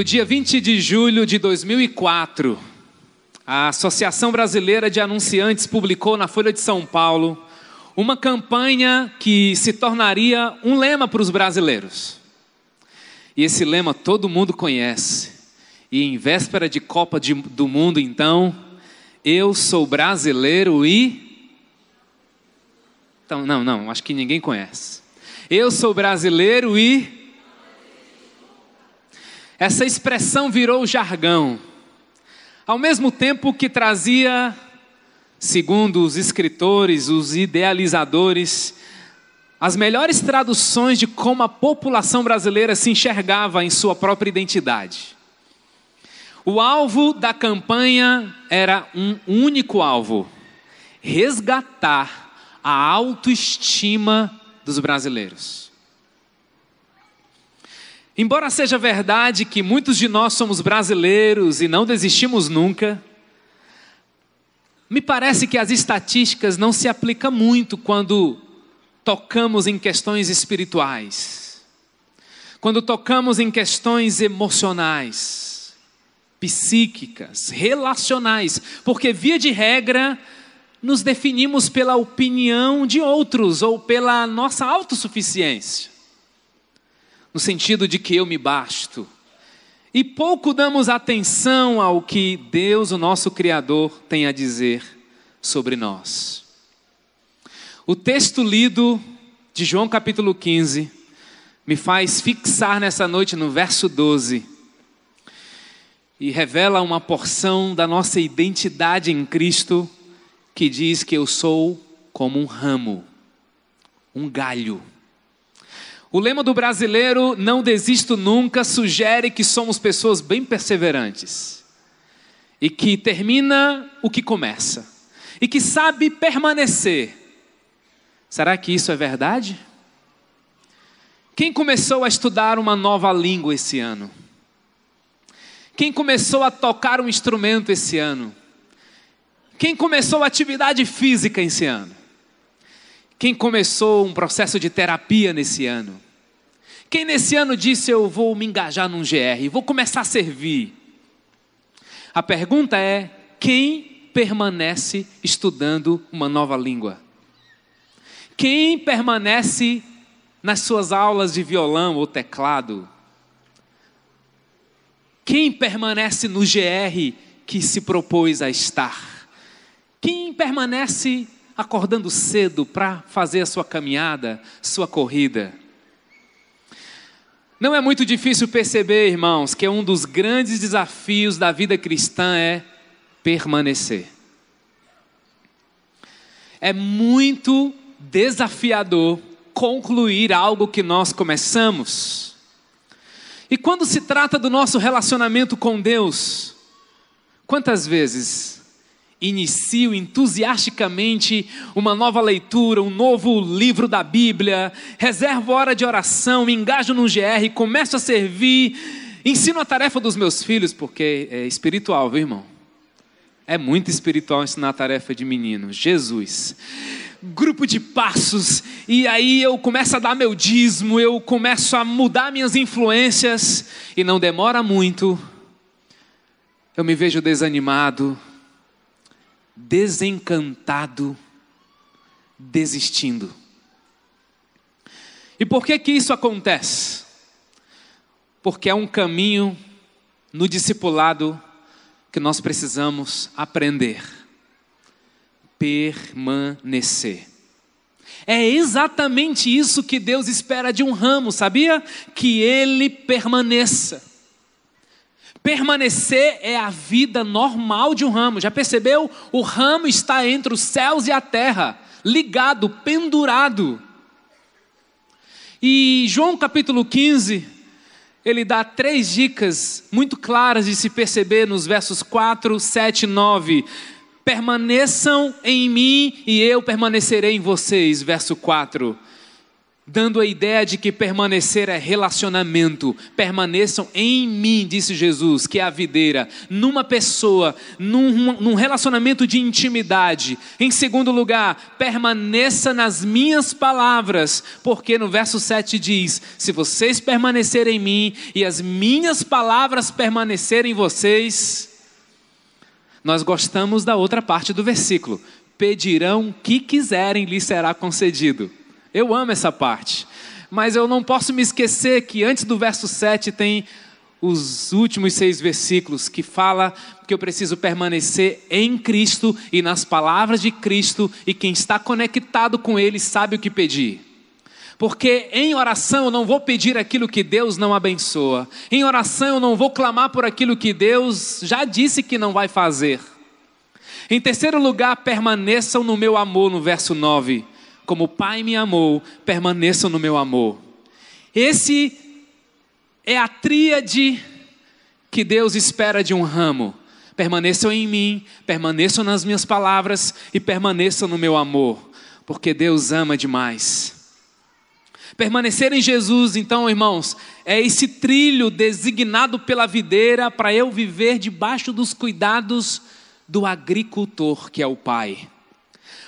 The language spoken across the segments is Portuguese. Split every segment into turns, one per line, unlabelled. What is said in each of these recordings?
No dia 20 de julho de 2004, a Associação Brasileira de Anunciantes publicou na Folha de São Paulo uma campanha que se tornaria um lema para os brasileiros. E esse lema todo mundo conhece. E em véspera de Copa de, do Mundo, então, eu sou brasileiro e. Então, não, não, acho que ninguém conhece. Eu sou brasileiro e essa expressão virou jargão, ao mesmo tempo que trazia, segundo os escritores, os idealizadores, as melhores traduções de como a população brasileira se enxergava em sua própria identidade. O alvo da campanha era um único alvo: resgatar a autoestima dos brasileiros. Embora seja verdade que muitos de nós somos brasileiros e não desistimos nunca, me parece que as estatísticas não se aplicam muito quando tocamos em questões espirituais, quando tocamos em questões emocionais, psíquicas, relacionais, porque, via de regra, nos definimos pela opinião de outros ou pela nossa autossuficiência no sentido de que eu me basto. E pouco damos atenção ao que Deus, o nosso Criador, tem a dizer sobre nós. O texto lido de João capítulo 15 me faz fixar nessa noite no verso 12 e revela uma porção da nossa identidade em Cristo que diz que eu sou como um ramo, um galho o lema do brasileiro, não desisto nunca, sugere que somos pessoas bem perseverantes e que termina o que começa e que sabe permanecer. Será que isso é verdade? Quem começou a estudar uma nova língua esse ano? Quem começou a tocar um instrumento esse ano? Quem começou atividade física esse ano? Quem começou um processo de terapia nesse ano? Quem nesse ano disse eu vou me engajar num GR, vou começar a servir? A pergunta é: quem permanece estudando uma nova língua? Quem permanece nas suas aulas de violão ou teclado? Quem permanece no GR que se propôs a estar? Quem permanece acordando cedo para fazer a sua caminhada, sua corrida. Não é muito difícil perceber, irmãos, que um dos grandes desafios da vida cristã é permanecer. É muito desafiador concluir algo que nós começamos. E quando se trata do nosso relacionamento com Deus, quantas vezes inicio entusiasticamente uma nova leitura, um novo livro da Bíblia, reservo hora de oração, me engajo no GR, começo a servir, ensino a tarefa dos meus filhos, porque é espiritual, viu irmão? É muito espiritual ensinar a tarefa de menino. Jesus. Grupo de passos, e aí eu começo a dar meu dízimo, eu começo a mudar minhas influências, e não demora muito, eu me vejo desanimado, desencantado, desistindo. E por que que isso acontece? Porque é um caminho no discipulado que nós precisamos aprender. Permanecer. É exatamente isso que Deus espera de um ramo, sabia? Que ele permaneça. Permanecer é a vida normal de um ramo. Já percebeu? O ramo está entre os céus e a terra, ligado, pendurado. E João capítulo 15, ele dá três dicas muito claras de se perceber nos versos 4, 7 e 9. Permaneçam em mim e eu permanecerei em vocês. Verso 4. Dando a ideia de que permanecer é relacionamento. Permaneçam em mim, disse Jesus, que é a videira, numa pessoa, num, num, relacionamento de intimidade. Em segundo lugar, permaneça nas minhas palavras, porque no verso 7 diz: Se vocês permanecerem em mim e as minhas palavras permanecerem em vocês. Nós gostamos da outra parte do versículo. Pedirão o que quiserem, lhe será concedido. Eu amo essa parte. Mas eu não posso me esquecer que antes do verso 7 tem os últimos seis versículos que fala que eu preciso permanecer em Cristo e nas palavras de Cristo, e quem está conectado com Ele sabe o que pedir. Porque em oração eu não vou pedir aquilo que Deus não abençoa, em oração eu não vou clamar por aquilo que Deus já disse que não vai fazer. Em terceiro lugar, permaneçam no meu amor, no verso 9 como o Pai me amou, permaneçam no meu amor. Esse é a tríade que Deus espera de um ramo. Permaneçam em mim, permaneçam nas minhas palavras e permaneçam no meu amor, porque Deus ama demais. Permanecer em Jesus, então, irmãos, é esse trilho designado pela videira para eu viver debaixo dos cuidados do agricultor, que é o Pai.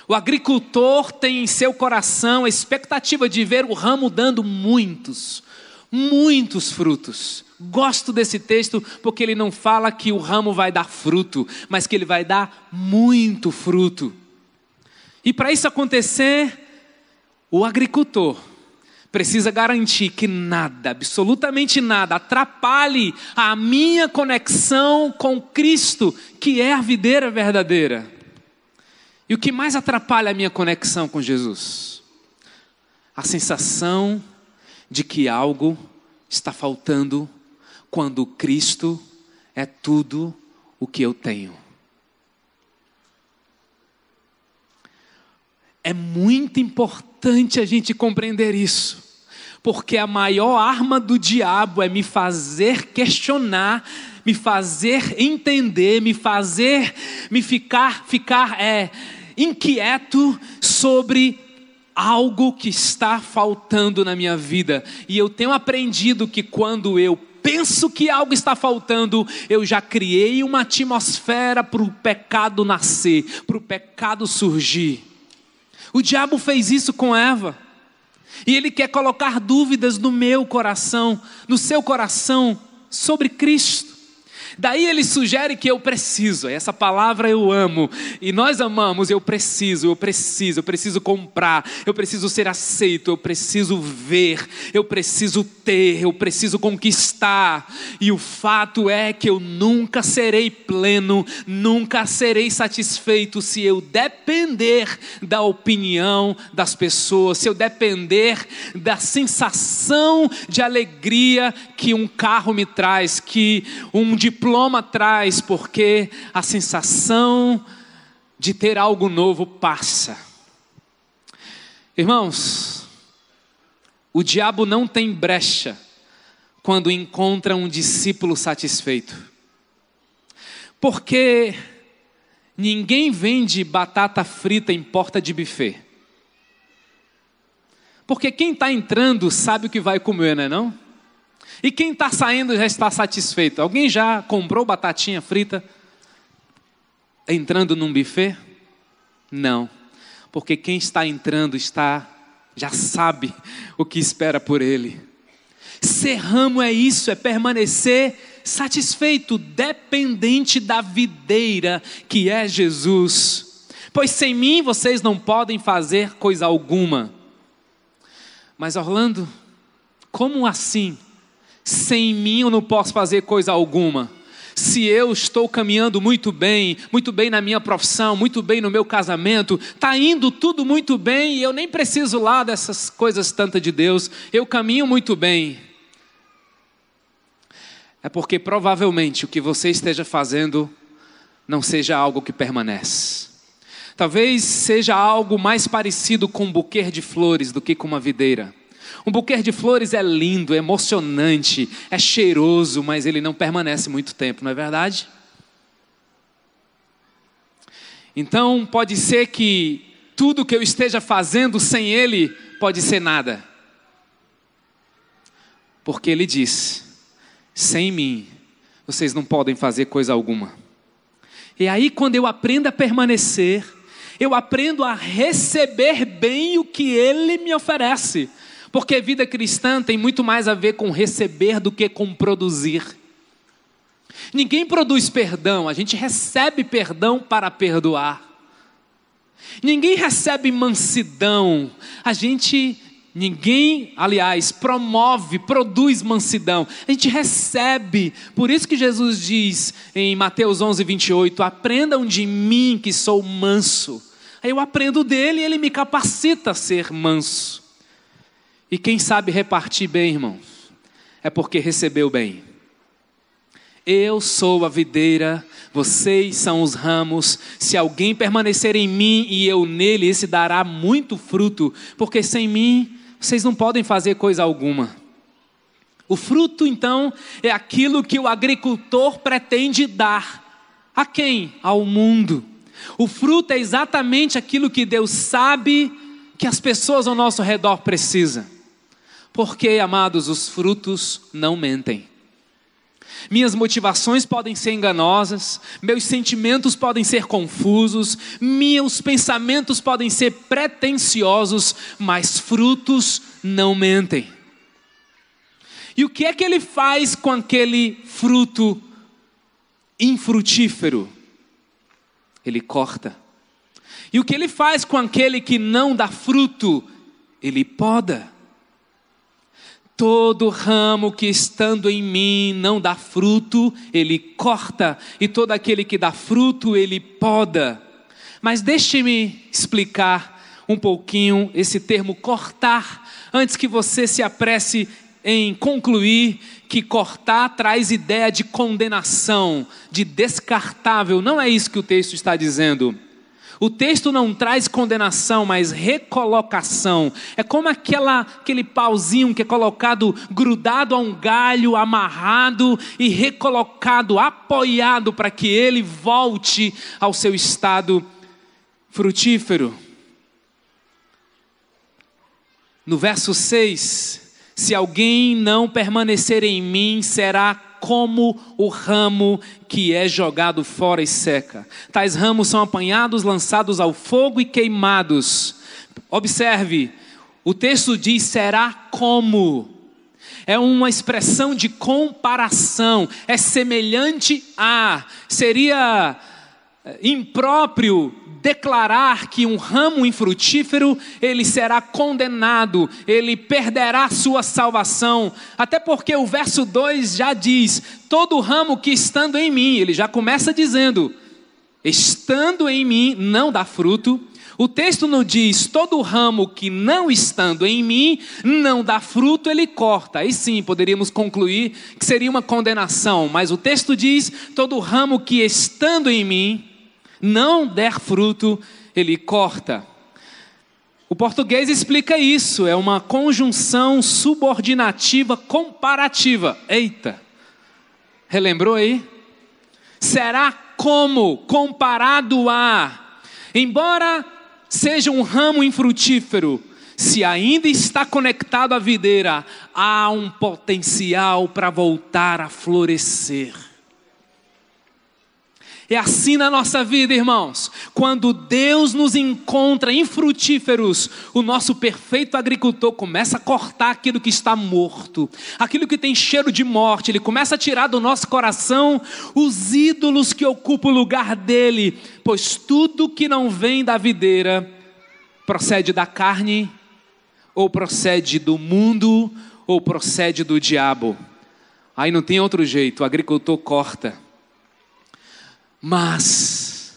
O agricultor tem em seu coração a expectativa de ver o ramo dando muitos, muitos frutos. Gosto desse texto porque ele não fala que o ramo vai dar fruto, mas que ele vai dar muito fruto. E para isso acontecer, o agricultor precisa garantir que nada, absolutamente nada, atrapalhe a minha conexão com Cristo, que é a videira verdadeira. E o que mais atrapalha a minha conexão com Jesus? A sensação de que algo está faltando quando Cristo é tudo o que eu tenho. É muito importante a gente compreender isso, porque a maior arma do diabo é me fazer questionar me fazer entender, me fazer me ficar ficar é inquieto sobre algo que está faltando na minha vida. E eu tenho aprendido que quando eu penso que algo está faltando, eu já criei uma atmosfera para o pecado nascer, para o pecado surgir. O diabo fez isso com Eva. E ele quer colocar dúvidas no meu coração, no seu coração, sobre Cristo. Daí ele sugere que eu preciso, essa palavra eu amo, e nós amamos, eu preciso, eu preciso, eu preciso comprar, eu preciso ser aceito, eu preciso ver, eu preciso ter, eu preciso conquistar, e o fato é que eu nunca serei pleno, nunca serei satisfeito se eu depender da opinião das pessoas, se eu depender da sensação de alegria que um carro me traz, que um diploma traz, porque a sensação de ter algo novo passa. Irmãos, o diabo não tem brecha quando encontra um discípulo satisfeito. Porque ninguém vende batata frita em porta de buffet. Porque quem está entrando sabe o que vai comer, não é não? E quem está saindo já está satisfeito. Alguém já comprou batatinha frita entrando num buffet? Não, porque quem está entrando está já sabe o que espera por ele. Ser ramo é isso, é permanecer satisfeito, dependente da videira que é Jesus. Pois sem mim vocês não podem fazer coisa alguma. Mas Orlando, como assim? Sem mim eu não posso fazer coisa alguma. Se eu estou caminhando muito bem, muito bem na minha profissão, muito bem no meu casamento, está indo tudo muito bem e eu nem preciso lá dessas coisas tantas de Deus, eu caminho muito bem. É porque provavelmente o que você esteja fazendo não seja algo que permanece. Talvez seja algo mais parecido com um buquê de flores do que com uma videira. Um buquê de flores é lindo, é emocionante, é cheiroso, mas ele não permanece muito tempo, não é verdade? Então, pode ser que tudo que eu esteja fazendo sem ele pode ser nada. Porque ele diz: sem mim, vocês não podem fazer coisa alguma. E aí, quando eu aprendo a permanecer, eu aprendo a receber bem o que ele me oferece. Porque vida cristã tem muito mais a ver com receber do que com produzir. Ninguém produz perdão, a gente recebe perdão para perdoar. Ninguém recebe mansidão, a gente Ninguém, aliás, promove, produz mansidão. A gente recebe. Por isso que Jesus diz em Mateus 11, 28: Aprendam de mim que sou manso. Aí eu aprendo dele e ele me capacita a ser manso. E quem sabe repartir bem, irmãos, é porque recebeu bem. Eu sou a videira, vocês são os ramos. Se alguém permanecer em mim e eu nele, esse dará muito fruto, porque sem mim vocês não podem fazer coisa alguma. O fruto, então, é aquilo que o agricultor pretende dar. A quem? Ao mundo. O fruto é exatamente aquilo que Deus sabe que as pessoas ao nosso redor precisam. Porque, amados, os frutos não mentem. Minhas motivações podem ser enganosas, meus sentimentos podem ser confusos, meus pensamentos podem ser pretensiosos, mas frutos não mentem. E o que é que ele faz com aquele fruto infrutífero? Ele corta. E o que ele faz com aquele que não dá fruto? Ele poda. Todo ramo que estando em mim não dá fruto, ele corta, e todo aquele que dá fruto, ele poda. Mas deixe-me explicar um pouquinho esse termo cortar, antes que você se apresse em concluir que cortar traz ideia de condenação, de descartável. Não é isso que o texto está dizendo. O texto não traz condenação, mas recolocação. É como aquela, aquele pauzinho que é colocado grudado a um galho, amarrado e recolocado, apoiado para que ele volte ao seu estado frutífero. No verso 6, se alguém não permanecer em mim, será como o ramo que é jogado fora e seca. Tais ramos são apanhados, lançados ao fogo e queimados. Observe, o texto diz: será como. É uma expressão de comparação, é semelhante a, seria eh, impróprio declarar que um ramo infrutífero ele será condenado, ele perderá sua salvação. Até porque o verso 2 já diz: todo ramo que estando em mim, ele já começa dizendo: estando em mim não dá fruto. O texto não diz: todo ramo que não estando em mim não dá fruto, ele corta. Aí sim poderíamos concluir que seria uma condenação, mas o texto diz: todo ramo que estando em mim não der fruto, ele corta. O português explica isso, é uma conjunção subordinativa comparativa. Eita! Relembrou aí? Será como comparado a, embora seja um ramo infrutífero, se ainda está conectado à videira, há um potencial para voltar a florescer. É assim na nossa vida, irmãos. Quando Deus nos encontra infrutíferos, o nosso perfeito agricultor começa a cortar aquilo que está morto, aquilo que tem cheiro de morte, ele começa a tirar do nosso coração os ídolos que ocupam o lugar dele, pois tudo que não vem da videira procede da carne, ou procede do mundo, ou procede do diabo. Aí não tem outro jeito, o agricultor corta. Mas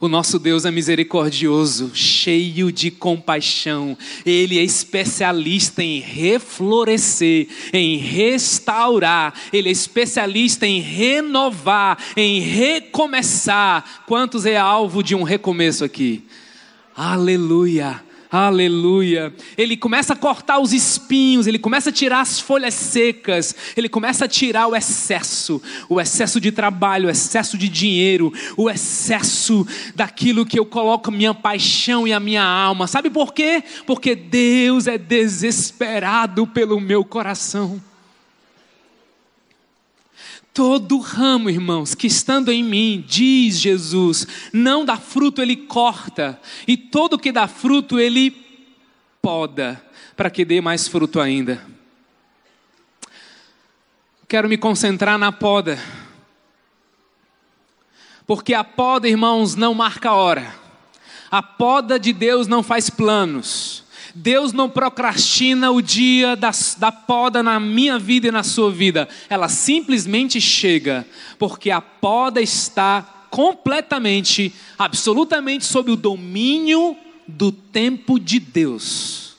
o nosso Deus é misericordioso, cheio de compaixão. Ele é especialista em reflorescer, em restaurar. Ele é especialista em renovar, em recomeçar. Quantos é alvo de um recomeço aqui? Aleluia. Aleluia. Ele começa a cortar os espinhos, ele começa a tirar as folhas secas, ele começa a tirar o excesso, o excesso de trabalho, o excesso de dinheiro, o excesso daquilo que eu coloco minha paixão e a minha alma. Sabe por quê? Porque Deus é desesperado pelo meu coração. Todo ramo, irmãos, que estando em mim, diz Jesus, não dá fruto, ele corta, e todo que dá fruto, ele poda, para que dê mais fruto ainda. Quero me concentrar na poda, porque a poda, irmãos, não marca hora, a poda de Deus não faz planos, Deus não procrastina o dia da, da poda na minha vida e na sua vida. Ela simplesmente chega, porque a poda está completamente, absolutamente sob o domínio do tempo de Deus.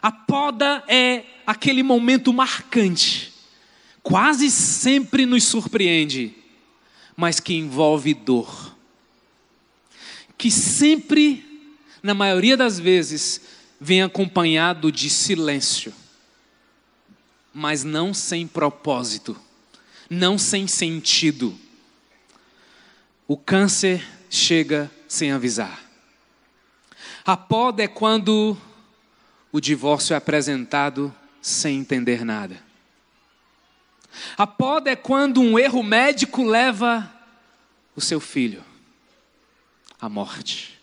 A poda é aquele momento marcante, quase sempre nos surpreende, mas que envolve dor. Que sempre na maioria das vezes, vem acompanhado de silêncio, mas não sem propósito, não sem sentido. O câncer chega sem avisar. A poda é quando o divórcio é apresentado sem entender nada. A poda é quando um erro médico leva o seu filho à morte.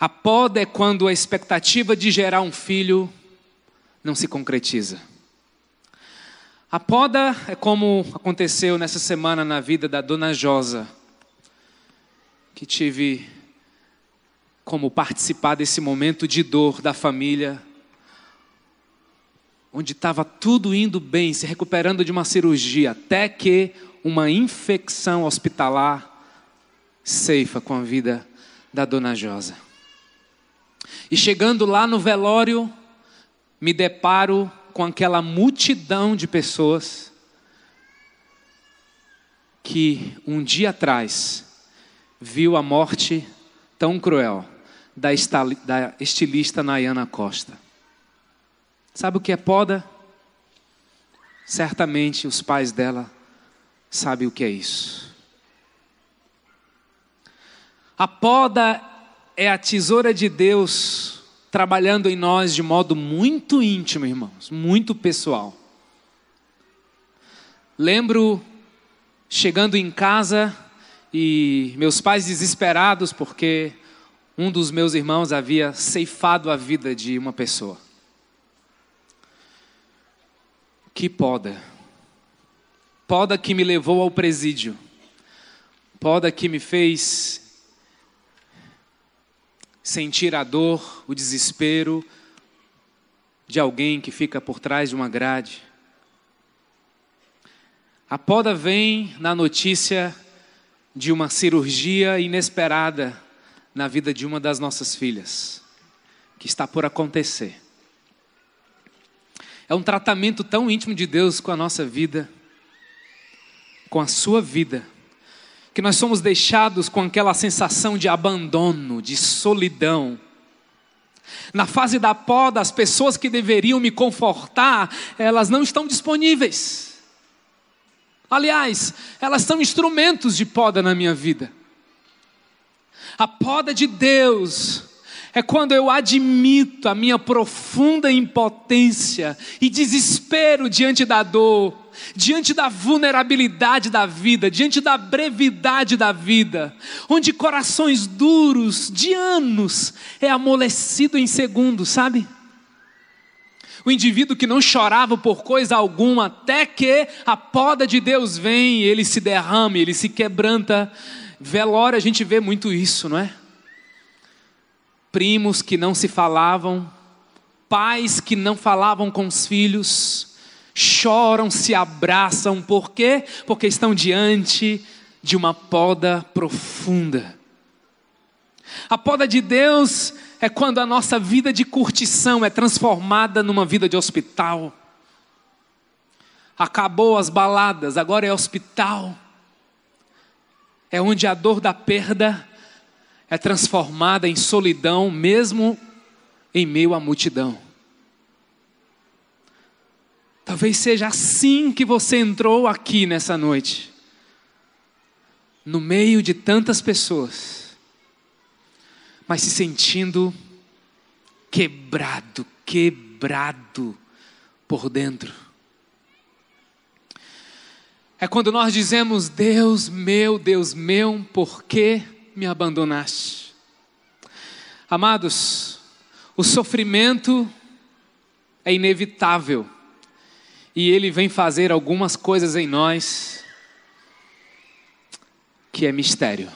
A poda é quando a expectativa de gerar um filho não se concretiza. A poda é como aconteceu nessa semana na vida da dona Josa, que tive como participar desse momento de dor da família, onde estava tudo indo bem, se recuperando de uma cirurgia, até que uma infecção hospitalar ceifa com a vida da dona Josa. E chegando lá no velório, me deparo com aquela multidão de pessoas que um dia atrás viu a morte tão cruel da estilista Nayana Costa. Sabe o que é poda? Certamente os pais dela sabem o que é isso. A poda é a tesoura de Deus trabalhando em nós de modo muito íntimo, irmãos, muito pessoal. Lembro chegando em casa e meus pais desesperados porque um dos meus irmãos havia ceifado a vida de uma pessoa. Que poda. Poda que me levou ao presídio. Poda que me fez sentir a dor, o desespero de alguém que fica por trás de uma grade. A poda vem na notícia de uma cirurgia inesperada na vida de uma das nossas filhas, que está por acontecer. É um tratamento tão íntimo de Deus com a nossa vida, com a sua vida que nós somos deixados com aquela sensação de abandono, de solidão. Na fase da poda, as pessoas que deveriam me confortar, elas não estão disponíveis. Aliás, elas são instrumentos de poda na minha vida. A poda de Deus é quando eu admito a minha profunda impotência e desespero diante da dor diante da vulnerabilidade da vida, diante da brevidade da vida, onde corações duros de anos é amolecido em segundos, sabe? O indivíduo que não chorava por coisa alguma, até que a poda de Deus vem, ele se derrama, ele se quebranta. Velório a gente vê muito isso, não é? Primos que não se falavam, pais que não falavam com os filhos, choram, se abraçam, por quê? Porque estão diante de uma poda profunda. A poda de Deus é quando a nossa vida de curtição é transformada numa vida de hospital. Acabou as baladas, agora é hospital. É onde a dor da perda é transformada em solidão, mesmo em meio à multidão. Talvez seja assim que você entrou aqui nessa noite, no meio de tantas pessoas, mas se sentindo quebrado, quebrado por dentro. É quando nós dizemos: Deus meu, Deus meu, por que me abandonaste? Amados, o sofrimento é inevitável e ele vem fazer algumas coisas em nós que é mistério.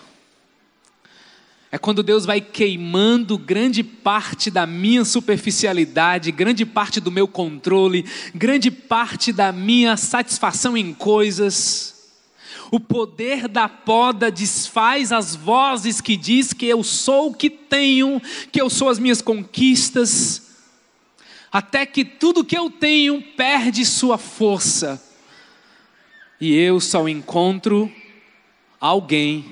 É quando Deus vai queimando grande parte da minha superficialidade, grande parte do meu controle, grande parte da minha satisfação em coisas. O poder da poda desfaz as vozes que diz que eu sou o que tenho, que eu sou as minhas conquistas, até que tudo que eu tenho perde sua força. E eu só encontro alguém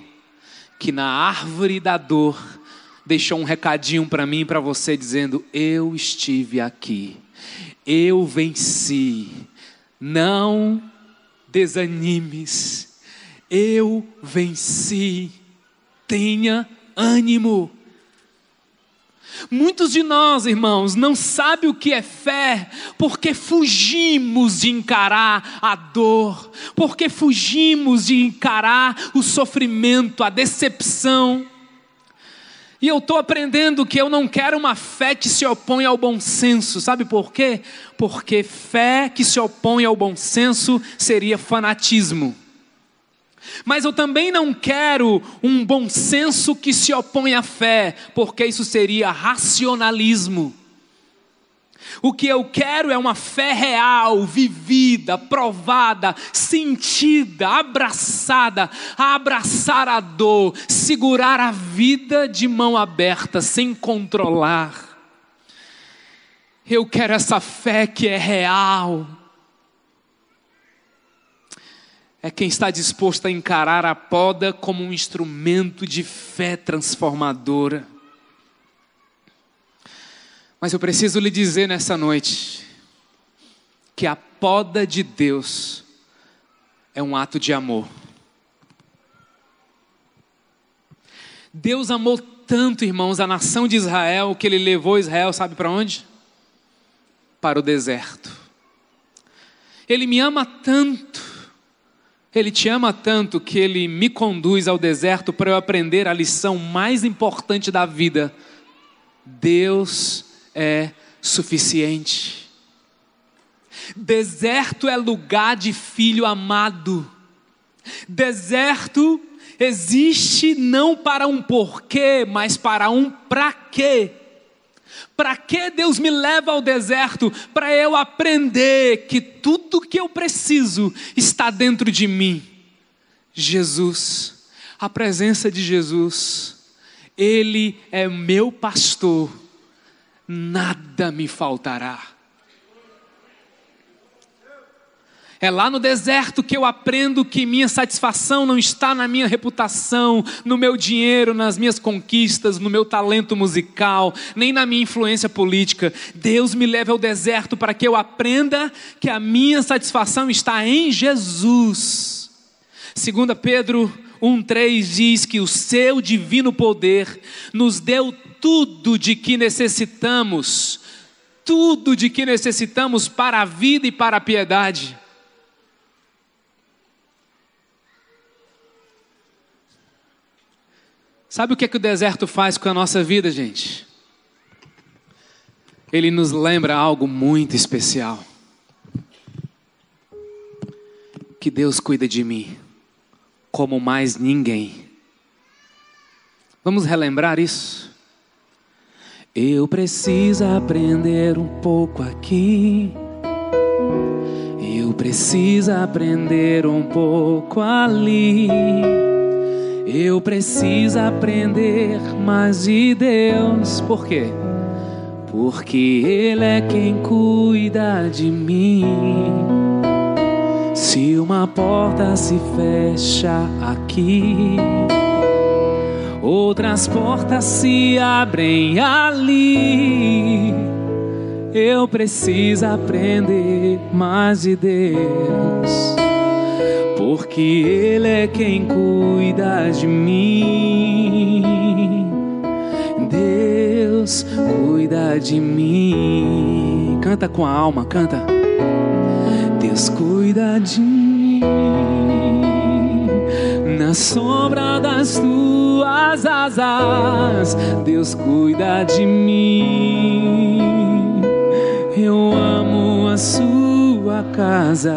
que na árvore da dor deixou um recadinho para mim e para você dizendo: Eu estive aqui, eu venci, não desanimes, eu venci, tenha ânimo. Muitos de nós, irmãos, não sabem o que é fé, porque fugimos de encarar a dor, porque fugimos de encarar o sofrimento, a decepção. E eu estou aprendendo que eu não quero uma fé que se opõe ao bom senso, sabe por quê? Porque fé que se opõe ao bom senso seria fanatismo. Mas eu também não quero um bom senso que se opõe à fé, porque isso seria racionalismo. O que eu quero é uma fé real, vivida, provada, sentida, abraçada, abraçar a dor, segurar a vida de mão aberta, sem controlar. Eu quero essa fé que é real, é quem está disposto a encarar a poda como um instrumento de fé transformadora. Mas eu preciso lhe dizer nessa noite que a poda de Deus é um ato de amor. Deus amou tanto, irmãos, a nação de Israel, que ele levou Israel, sabe para onde? Para o deserto. Ele me ama tanto ele te ama tanto que ele me conduz ao deserto para eu aprender a lição mais importante da vida: Deus é suficiente. Deserto é lugar de filho amado. Deserto existe não para um porquê, mas para um para quê. Para que Deus me leva ao deserto? Para eu aprender que tudo que eu preciso está dentro de mim. Jesus, a presença de Jesus, Ele é meu pastor, nada me faltará. É lá no deserto que eu aprendo que minha satisfação não está na minha reputação, no meu dinheiro, nas minhas conquistas, no meu talento musical, nem na minha influência política. Deus me leva ao deserto para que eu aprenda que a minha satisfação está em Jesus. 2 Pedro 1,3 diz que o seu divino poder nos deu tudo de que necessitamos, tudo de que necessitamos para a vida e para a piedade. Sabe o que, é que o deserto faz com a nossa vida, gente? Ele nos lembra algo muito especial. Que Deus cuida de mim como mais ninguém. Vamos relembrar isso? Eu preciso aprender um pouco aqui. Eu preciso aprender um pouco ali. Eu preciso aprender mais de Deus. Por quê? Porque Ele é quem cuida de mim. Se uma porta se fecha aqui, outras portas se abrem ali. Eu preciso aprender mais de Deus porque Ele é quem cuida de mim. Deus cuida de mim. Canta com a alma, canta. Deus cuida de mim. Na sombra das tuas asas, Deus cuida de mim. Eu amo a sua casa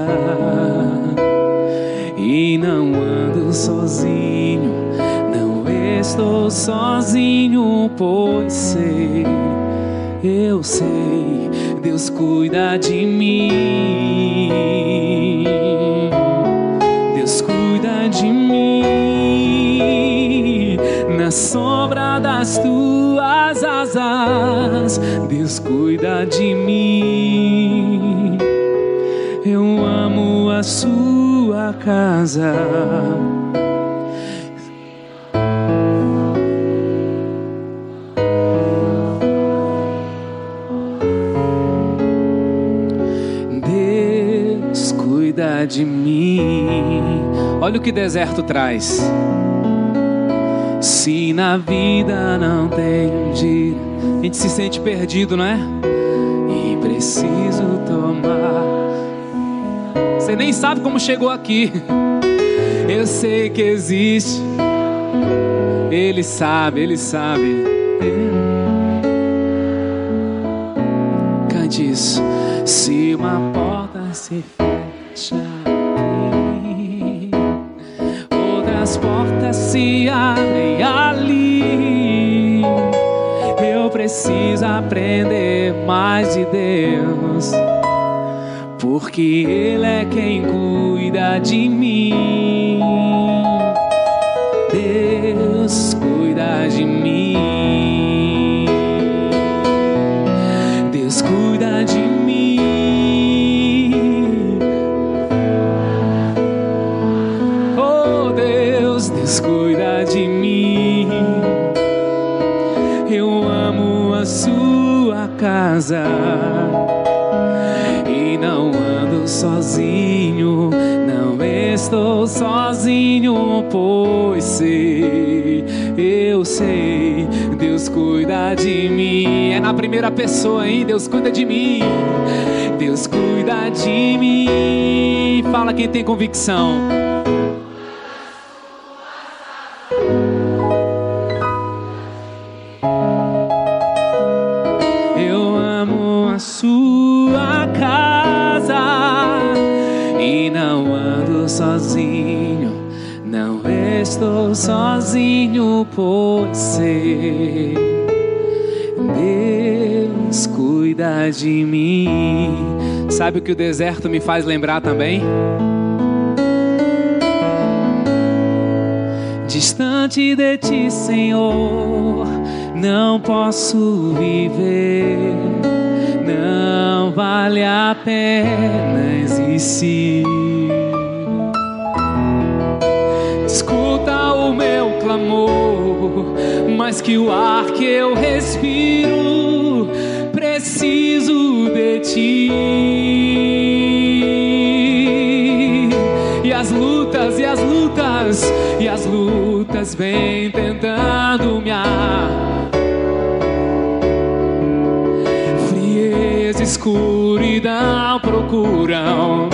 e não ando sozinho, não estou sozinho, pois sei, eu sei, Deus cuida de mim. Deus cuida de mim na sombra das tuas asas. Deus cuida de mim. Eu amo a sua casa. Deus cuida de mim. Olha o que deserto traz. Se na vida não tem dia, a gente se sente perdido, não é? E preciso tomar. Você nem sabe como chegou aqui. Eu sei que existe. Ele sabe, ele sabe. Cante isso. Se uma porta se fecha aqui, outras portas se abrem ali. Eu preciso aprender mais de Deus, porque Ele é quem cuida de mim. Pois sei, eu sei, Deus cuida de mim. É na primeira pessoa, hein? Deus cuida de mim. Deus cuida de mim. Fala quem tem convicção. De mim. Sabe o que o deserto me faz lembrar também? Distante de ti, Senhor, não posso viver. Não vale a pena existir. Escuta o meu clamor, mais que o ar que eu respiro, ti. E as lutas, e as lutas, e as lutas vêm tentando me frieza, escuridão procuram.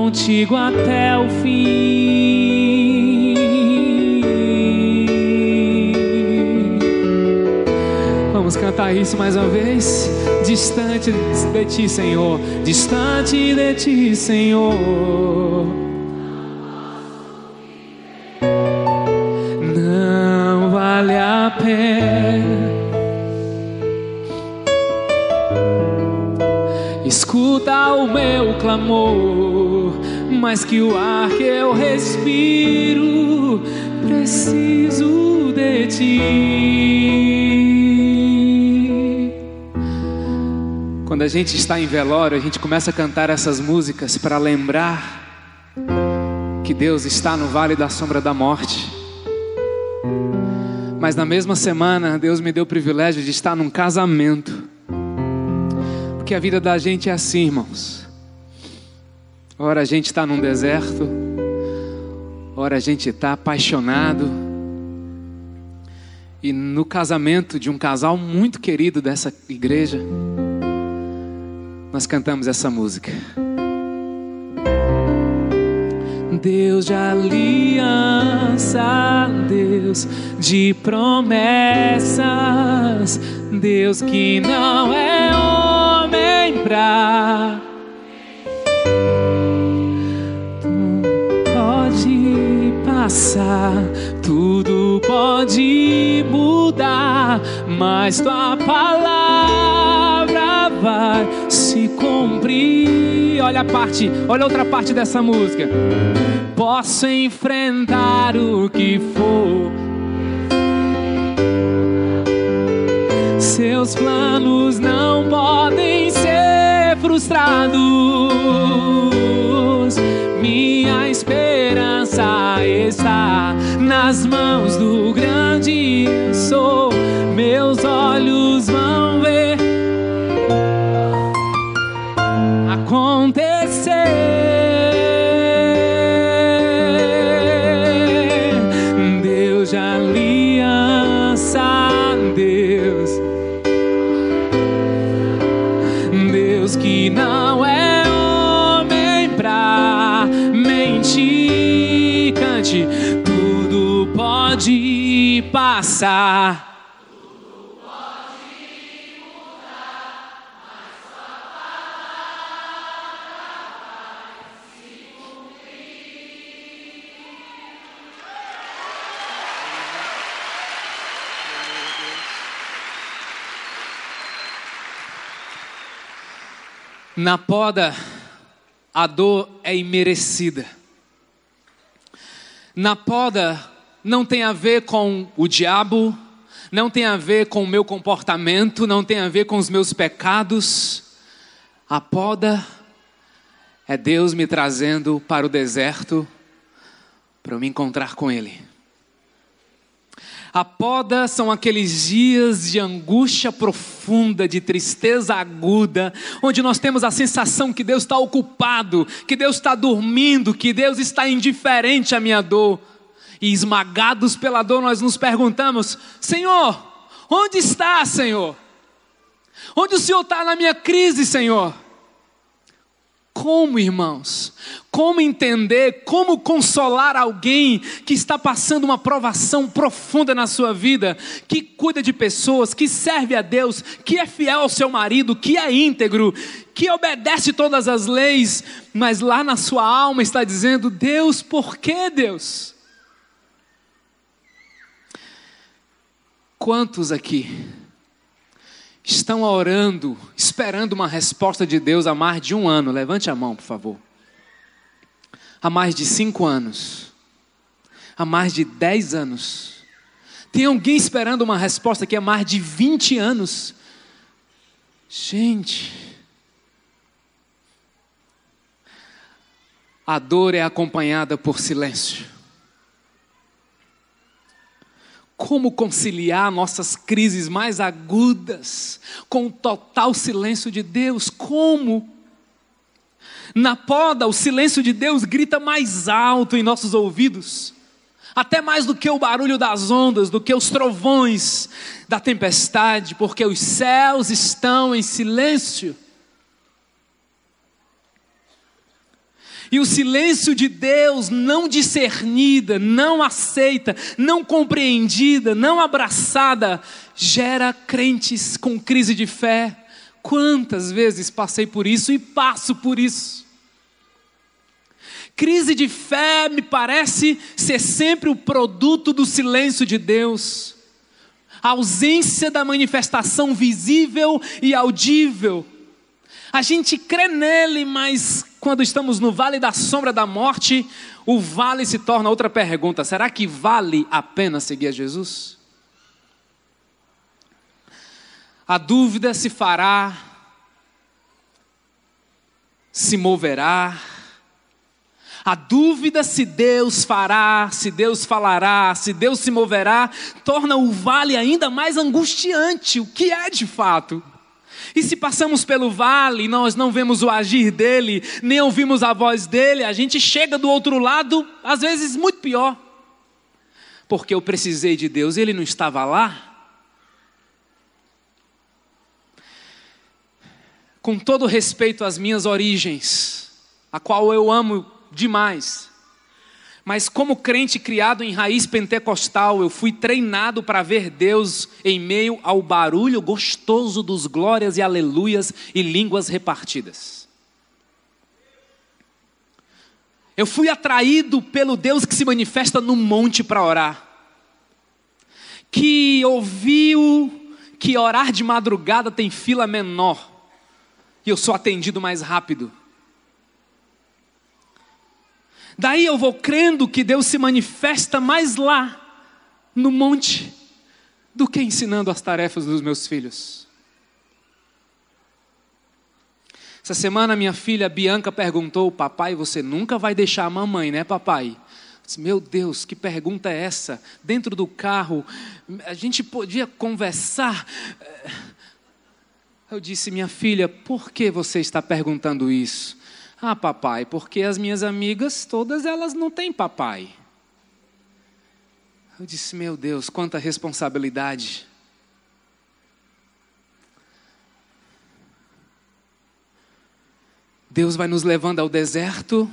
Contigo até o fim. Vamos cantar isso mais uma vez. Distante de ti, Senhor. Distante de ti, Senhor. Que o ar que eu respiro, preciso de ti. Quando a gente está em velório, a gente começa a cantar essas músicas para lembrar que Deus está no vale da sombra da morte. Mas na mesma semana, Deus me deu o privilégio de estar num casamento. Porque a vida da gente é assim, irmãos. Ora a gente está num deserto, Ora, a gente está apaixonado. E no casamento de um casal muito querido dessa igreja, nós cantamos essa música. Deus de aliança, Deus de promessas, Deus que não é homem pra passar, tudo pode mudar, mas tua palavra vai se cumprir. Olha a parte, olha outra parte dessa música. Posso enfrentar o que for. Seus planos não podem ser frustrados. Minha esperança está nas mãos do grande sou. Meus olhos vão ver passar. Na poda, a dor é imerecida. Na poda, não tem a ver com o diabo, não tem a ver com o meu comportamento, não tem a ver com os meus pecados. A poda é Deus me trazendo para o deserto para eu me encontrar com Ele. A poda são aqueles dias de angústia profunda, de tristeza aguda, onde nós temos a sensação que Deus está ocupado, que Deus está dormindo, que Deus está indiferente à minha dor. E esmagados pela dor, nós nos perguntamos: Senhor, onde está, Senhor? Onde o Senhor está na minha crise, Senhor? Como, irmãos? Como entender, como consolar alguém que está passando uma provação profunda na sua vida, que cuida de pessoas, que serve a Deus, que é fiel ao seu marido, que é íntegro, que obedece todas as leis, mas lá na sua alma está dizendo: Deus, por que Deus? Quantos aqui estão orando, esperando uma resposta de Deus há mais de um ano? Levante a mão, por favor. Há mais de cinco anos. Há mais de dez anos. Tem alguém esperando uma resposta que há mais de 20 anos. Gente. A dor é acompanhada por silêncio. Como conciliar nossas crises mais agudas com o total silêncio de Deus? Como? Na poda, o silêncio de Deus grita mais alto em nossos ouvidos, até mais do que o barulho das ondas, do que os trovões da tempestade, porque os céus estão em silêncio. E o silêncio de Deus, não discernida, não aceita, não compreendida, não abraçada, gera crentes com crise de fé. Quantas vezes passei por isso e passo por isso? Crise de fé me parece ser sempre o produto do silêncio de Deus, a ausência da manifestação visível e audível. A gente crê nele, mas quando estamos no vale da sombra da morte, o vale se torna outra pergunta: será que vale a pena seguir a Jesus? A dúvida se fará, se moverá. A dúvida se Deus fará, se Deus falará, se Deus se moverá, torna o vale ainda mais angustiante. O que é de fato? E se passamos pelo vale e nós não vemos o agir dele, nem ouvimos a voz dele, a gente chega do outro lado, às vezes muito pior. Porque eu precisei de Deus, ele não estava lá. Com todo respeito às minhas origens, a qual eu amo demais, mas como crente criado em raiz pentecostal, eu fui treinado para ver Deus em meio ao barulho gostoso dos glórias e aleluias e línguas repartidas. Eu fui atraído pelo Deus que se manifesta no monte para orar. Que ouviu que orar de madrugada tem fila menor. E eu sou atendido mais rápido. Daí eu vou crendo que Deus se manifesta mais lá, no monte, do que ensinando as tarefas dos meus filhos. Essa semana minha filha Bianca perguntou: Papai, você nunca vai deixar a mamãe, né, papai? Meu Deus, que pergunta é essa? Dentro do carro, a gente podia conversar. Eu disse, minha filha, por que você está perguntando isso? Ah, papai, porque as minhas amigas, todas elas não têm papai. Eu disse, meu Deus, quanta responsabilidade. Deus vai nos levando ao deserto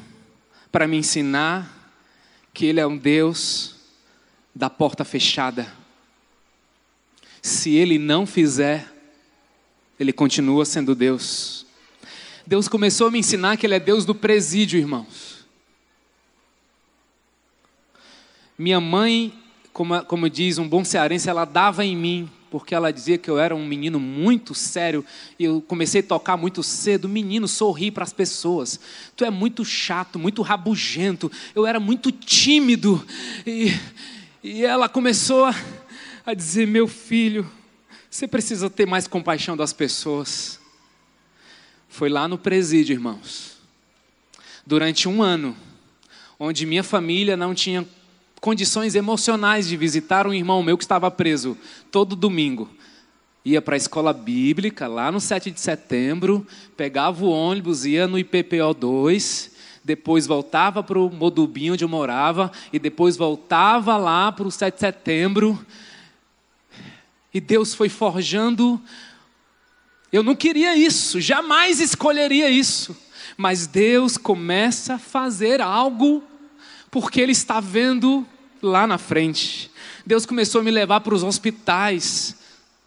para me ensinar que Ele é um Deus da porta fechada. Se Ele não fizer, Ele continua sendo Deus. Deus começou a me ensinar que Ele é Deus do presídio, irmãos. Minha mãe, como, como diz um bom cearense, ela dava em mim, porque ela dizia que eu era um menino muito sério, e eu comecei a tocar muito cedo. Menino, sorri para as pessoas. Tu é muito chato, muito rabugento. Eu era muito tímido. E, e ela começou a, a dizer: Meu filho, você precisa ter mais compaixão das pessoas. Foi lá no presídio, irmãos. Durante um ano, onde minha família não tinha condições emocionais de visitar um irmão meu que estava preso todo domingo. Ia para a escola bíblica, lá no 7 de setembro, pegava o ônibus, ia no IPPO 2, depois voltava para o Modubinho onde eu morava, e depois voltava lá para o 7 de setembro. E Deus foi forjando eu não queria isso, jamais escolheria isso. Mas Deus começa a fazer algo porque Ele está vendo lá na frente. Deus começou a me levar para os hospitais,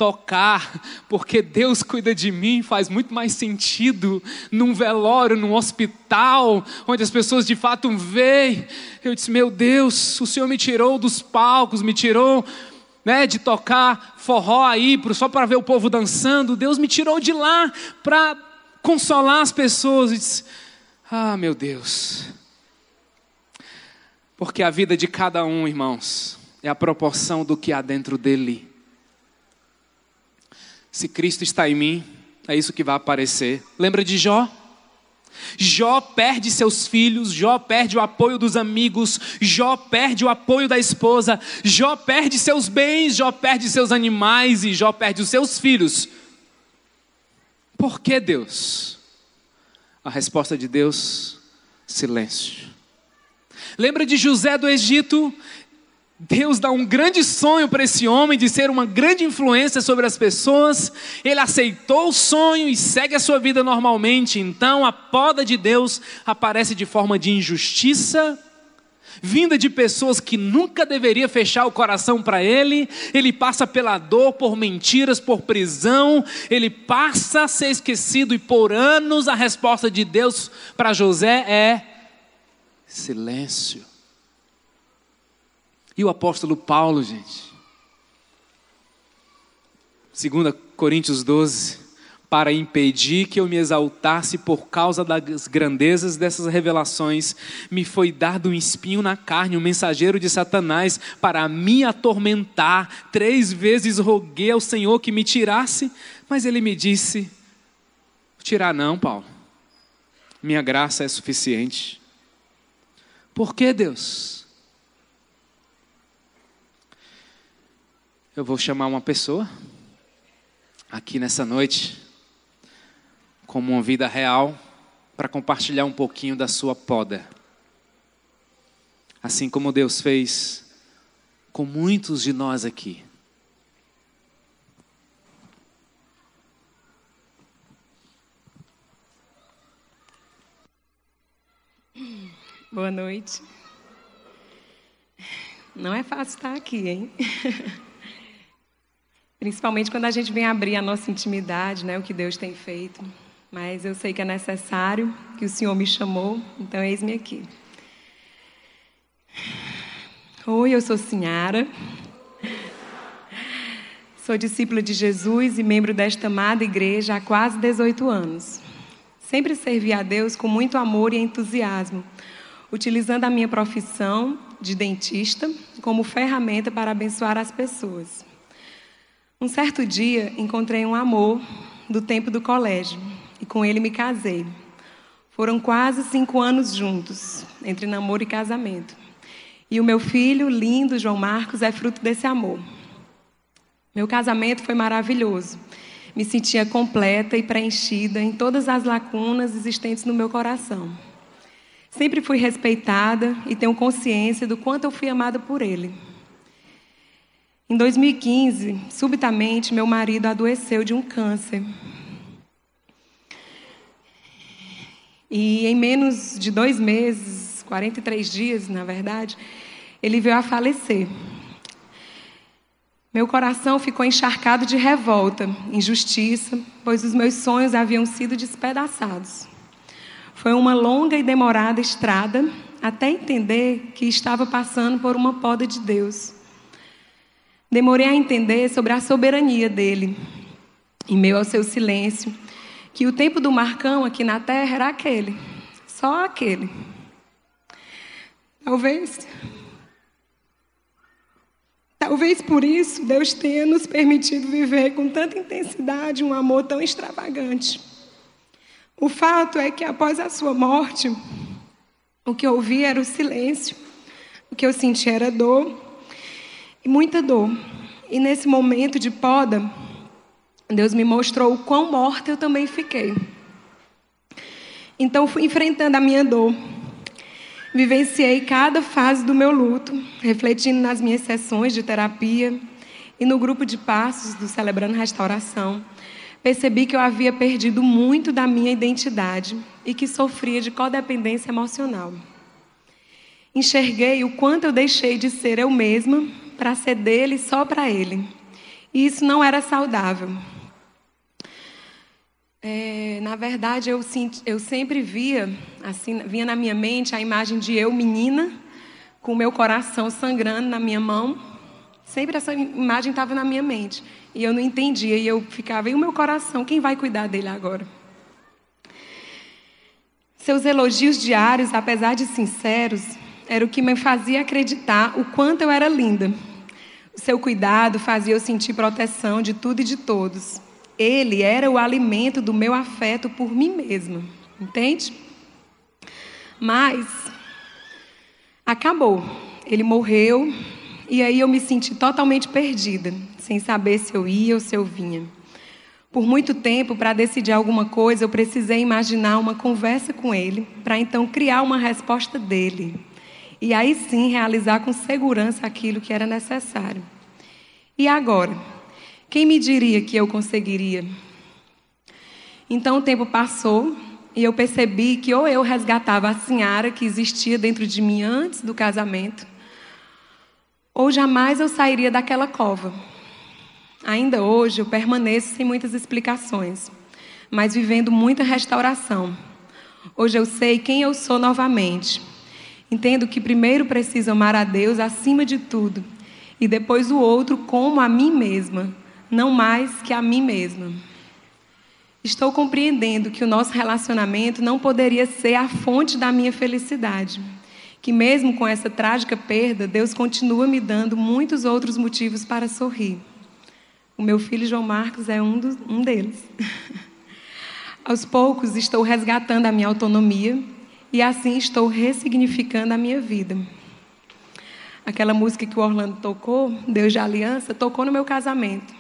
tocar, porque Deus cuida de mim, faz muito mais sentido num velório, num hospital, onde as pessoas de fato veem. Eu disse: Meu Deus, o Senhor me tirou dos palcos, me tirou né, de tocar forró aí só para ver o povo dançando. Deus me tirou de lá para consolar as pessoas. E disse, ah, meu Deus. Porque a vida de cada um, irmãos, é a proporção do que há dentro dele. Se Cristo está em mim, é isso que vai aparecer. Lembra de Jó? Jó perde seus filhos, Jó perde o apoio dos amigos, Jó perde o apoio da esposa, Jó perde seus bens, Jó perde seus animais e Jó perde os seus filhos. Por que Deus? A resposta de Deus: silêncio. Lembra de José do Egito? Deus dá um grande sonho para esse homem de ser uma grande influência sobre as pessoas. Ele aceitou o sonho e segue a sua vida normalmente. Então a poda de Deus aparece de forma de injustiça, vinda de pessoas que nunca deveria fechar o coração para ele. Ele passa pela dor, por mentiras, por prisão. Ele passa a ser esquecido e por anos a resposta de Deus para José é silêncio. E o apóstolo Paulo, gente? 2 Coríntios 12, para impedir que eu me exaltasse por causa das grandezas dessas revelações, me foi dado um espinho na carne, um mensageiro de Satanás, para me atormentar. Três vezes roguei ao Senhor que me tirasse, mas ele me disse: Tirar não, Paulo. Minha graça é suficiente. Por que, Deus? Eu vou chamar uma pessoa aqui nessa noite como uma vida real para compartilhar um pouquinho da sua poda. Assim como Deus fez com muitos de nós aqui.
Boa noite. Não é fácil estar aqui, hein? Principalmente quando a gente vem abrir a nossa intimidade, né, o que Deus tem feito. Mas eu sei que é necessário, que o Senhor me chamou, então eis-me aqui. Oi, eu sou Sinhara. Sou discípula de Jesus e membro desta amada igreja há quase 18 anos. Sempre servi a Deus com muito amor e entusiasmo, utilizando a minha profissão de dentista como ferramenta para abençoar as pessoas. Um certo dia encontrei um amor do tempo do colégio e com ele me casei. Foram quase cinco anos juntos, entre namoro e casamento. E o meu filho, lindo, João Marcos, é fruto desse amor. Meu casamento foi maravilhoso. Me sentia completa e preenchida em todas as lacunas existentes no meu coração. Sempre fui respeitada e tenho consciência do quanto eu fui amada por ele. Em 2015, subitamente, meu marido adoeceu de um câncer. E em menos de dois meses, 43 dias, na verdade, ele veio a falecer. Meu coração ficou encharcado de revolta, injustiça, pois os meus sonhos haviam sido despedaçados. Foi uma longa e demorada estrada até entender que estava passando por uma poda de Deus. Demorei a entender sobre a soberania dele, em meio ao seu silêncio, que o tempo do Marcão aqui na terra era aquele, só aquele. Talvez. Talvez por isso Deus tenha nos permitido viver com tanta intensidade um amor tão extravagante. O fato é que após a sua morte, o que eu ouvi era o silêncio, o que eu senti era dor, e muita dor. E nesse momento de poda, Deus me mostrou o quão morta eu também fiquei. Então fui enfrentando a minha dor. Vivenciei cada fase do meu luto, refletindo nas minhas sessões de terapia e no grupo de passos do Celebrando Restauração percebi que eu havia perdido muito da minha identidade e que sofria de codependência emocional. Enxerguei o quanto eu deixei de ser eu mesma para ser dele só para ele. E isso não era saudável. É, na verdade, eu, eu sempre via, assim, vinha na minha mente a imagem de eu, menina, com o meu coração sangrando na minha mão. Sempre essa imagem estava na minha mente. E eu não entendia, e eu ficava, e o meu coração, quem vai cuidar dele agora? Seus elogios diários, apesar de sinceros, era o que me fazia acreditar o quanto eu era linda. O seu cuidado fazia eu sentir proteção de tudo e de todos. Ele era o alimento do meu afeto por mim mesma, entende? Mas acabou. Ele morreu e aí eu me senti totalmente perdida sem saber se eu ia ou se eu vinha. Por muito tempo, para decidir alguma coisa, eu precisei imaginar uma conversa com ele, para então criar uma resposta dele. E aí sim realizar com segurança aquilo que era necessário. E agora? Quem me diria que eu conseguiria? Então o tempo passou e eu percebi que ou eu resgatava a senhora que existia dentro de mim antes do casamento, ou jamais eu sairia daquela cova. Ainda hoje eu permaneço sem muitas explicações, mas vivendo muita restauração. Hoje eu sei quem eu sou novamente. Entendo que primeiro preciso amar a Deus acima de tudo e depois o outro como a mim mesma, não mais que a mim mesma. Estou compreendendo que o nosso relacionamento não poderia ser a fonte da minha felicidade. Que mesmo com essa trágica perda, Deus continua me dando muitos outros motivos para sorrir. O meu filho João Marcos é um, dos, um deles. Aos poucos estou resgatando a minha autonomia e assim estou ressignificando a minha vida. Aquela música que o Orlando tocou, Deus de Aliança, tocou no meu casamento.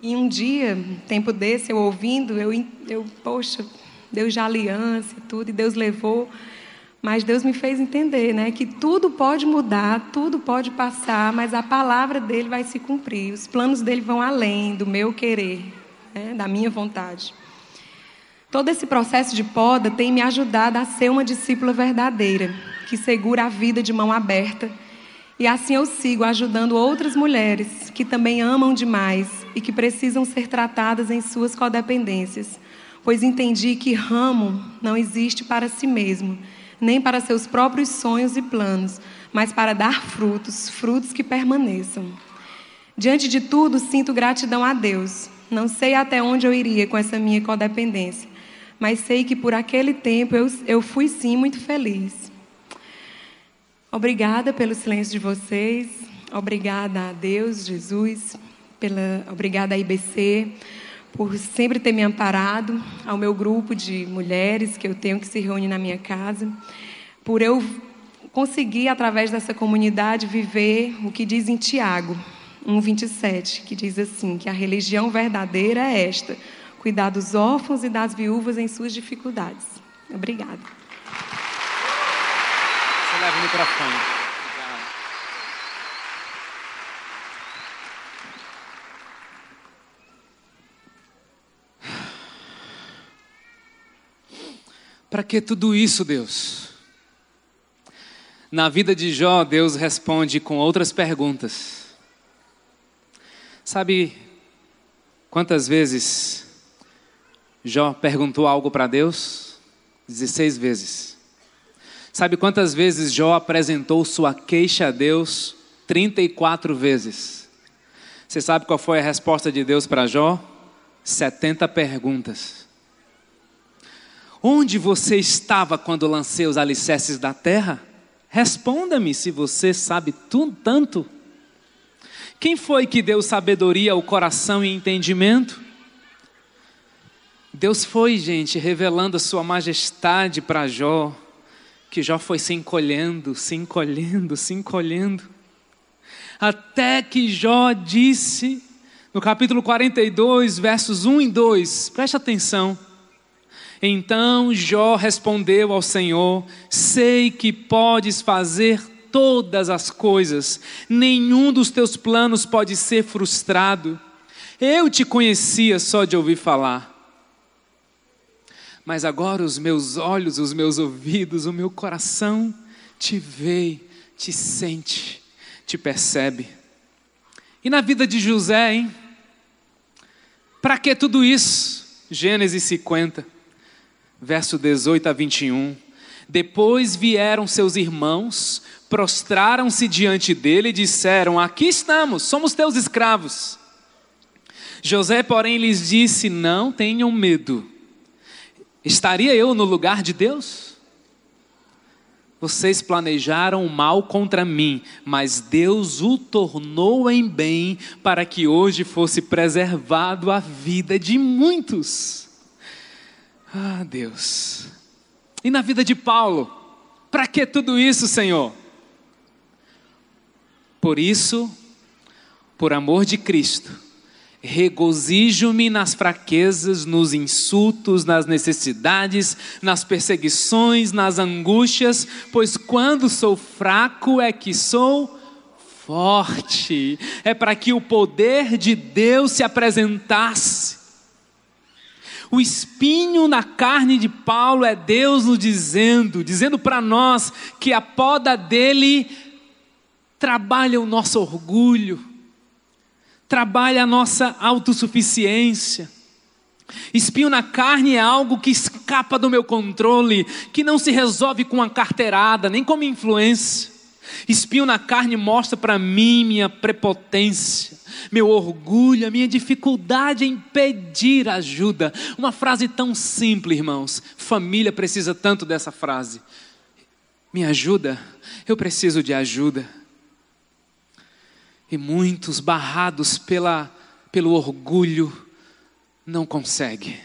E um dia, tempo desse, eu ouvindo, eu, eu poxa, Deus já aliança e tudo, e Deus levou. Mas Deus me fez entender, né, que tudo pode mudar, tudo pode passar, mas a palavra dele vai se cumprir. Os planos dele vão além do meu querer, né, da minha vontade. Todo esse processo de poda tem me ajudado a ser uma discípula verdadeira, que segura a vida de mão aberta. E assim eu sigo ajudando outras mulheres que também amam demais e que precisam ser tratadas em suas codependências, pois entendi que ramo não existe para si mesmo, nem para seus próprios sonhos e planos, mas para dar frutos, frutos que permaneçam. Diante de tudo, sinto gratidão a Deus. Não sei até onde eu iria com essa minha codependência, mas sei que por aquele tempo eu, eu fui sim muito feliz. Obrigada pelo silêncio de vocês, obrigada a Deus, Jesus, pela, obrigada a IBC por sempre ter me amparado, ao meu grupo de mulheres que eu tenho que se reúne na minha casa, por eu conseguir, através dessa comunidade, viver o que diz em Tiago 1,27, que diz assim: que a religião verdadeira é esta, cuidar dos órfãos e das viúvas em suas dificuldades. Obrigada.
Você leva o microfone. Para que tudo isso, Deus? Na vida de Jó, Deus responde com outras perguntas. Sabe quantas vezes Jó perguntou algo para Deus? 16 vezes. Sabe quantas vezes Jó apresentou sua queixa a Deus? 34 vezes. Você sabe qual foi a resposta de Deus para Jó? 70 perguntas. Onde você estava quando lancei os alicerces da terra? Responda-me se você sabe tudo tanto. Quem foi que deu sabedoria ao coração e entendimento? Deus foi, gente, revelando a sua majestade para Jó, que Jó foi se encolhendo, se encolhendo, se encolhendo, até que Jó disse, no capítulo 42, versos 1 e 2, preste atenção. Então Jó respondeu ao Senhor: Sei que podes fazer todas as coisas, nenhum dos teus planos pode ser frustrado. Eu te conhecia só de ouvir falar. Mas agora os meus olhos, os meus ouvidos, o meu coração te vê, te sente, te percebe. E na vida de José, hein? Para que tudo isso? Gênesis 50 verso 18 a 21. Depois vieram seus irmãos, prostraram-se diante dele e disseram: Aqui estamos, somos teus escravos. José, porém, lhes disse: Não tenham medo. Estaria eu no lugar de Deus? Vocês planejaram o mal contra mim, mas Deus o tornou em bem para que hoje fosse preservado a vida de muitos. Ah, Deus. E na vida de Paulo? Para que tudo isso, Senhor? Por isso, por amor de Cristo, regozijo-me nas fraquezas, nos insultos, nas necessidades, nas perseguições, nas angústias, pois quando sou fraco é que sou forte. É para que o poder de Deus se apresentasse o espinho na carne de Paulo é Deus nos dizendo, dizendo para nós que a poda dele trabalha o nosso orgulho, trabalha a nossa autossuficiência. Espinho na carne é algo que escapa do meu controle, que não se resolve com uma carteirada, nem com uma influência. Espinho na carne mostra para mim minha prepotência, meu orgulho, a minha dificuldade em pedir ajuda. Uma frase tão simples, irmãos. Família precisa tanto dessa frase. Me ajuda? Eu preciso de ajuda. E muitos barrados pela, pelo orgulho não conseguem.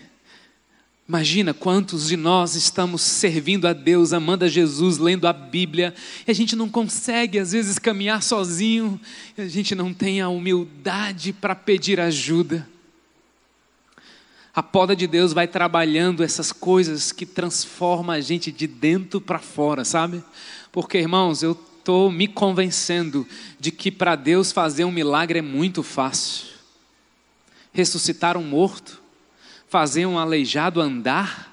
Imagina quantos de nós estamos servindo a Deus, amando a Jesus, lendo a Bíblia, e a gente não consegue, às vezes, caminhar sozinho, a gente não tem a humildade para pedir ajuda. A poda de Deus vai trabalhando essas coisas que transforma a gente de dentro para fora, sabe? Porque, irmãos, eu estou me convencendo de que para Deus fazer um milagre é muito fácil. Ressuscitar um morto, fazer um aleijado andar,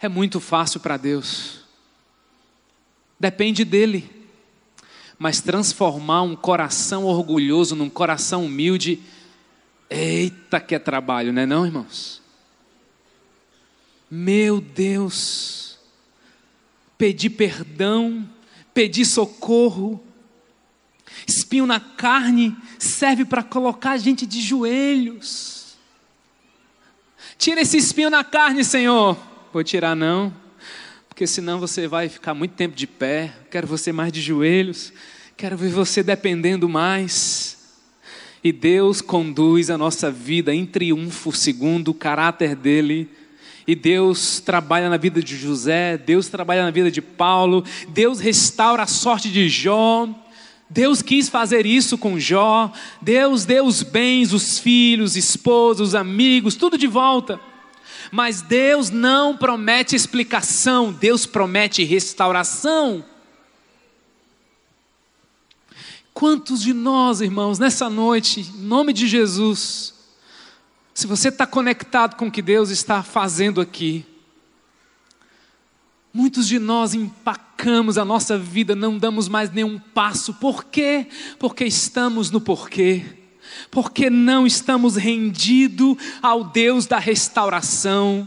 é muito fácil para Deus. Depende dele. Mas transformar um coração orgulhoso num coração humilde, Eita, que é trabalho, não é não, irmãos? Meu Deus, pedir perdão, pedir socorro, espinho na carne serve para colocar a gente de joelhos. Tira esse espinho na carne, Senhor. Vou tirar não, porque senão você vai ficar muito tempo de pé. Quero você mais de joelhos. Quero ver você dependendo mais. E Deus conduz a nossa vida em triunfo, segundo o caráter dele. E Deus trabalha na vida de José, Deus trabalha na vida de Paulo, Deus restaura a sorte de Jó. Deus quis fazer isso com Jó. Deus deu os bens, os filhos, esposos, amigos, tudo de volta. Mas Deus não promete explicação, Deus promete restauração. Quantos de nós, irmãos, nessa noite, em nome de Jesus, se você está conectado com o que Deus está fazendo aqui, muitos de nós empacamos a nossa vida, não damos mais nenhum passo, por quê? Porque estamos no porquê, porque não estamos rendidos ao Deus da restauração,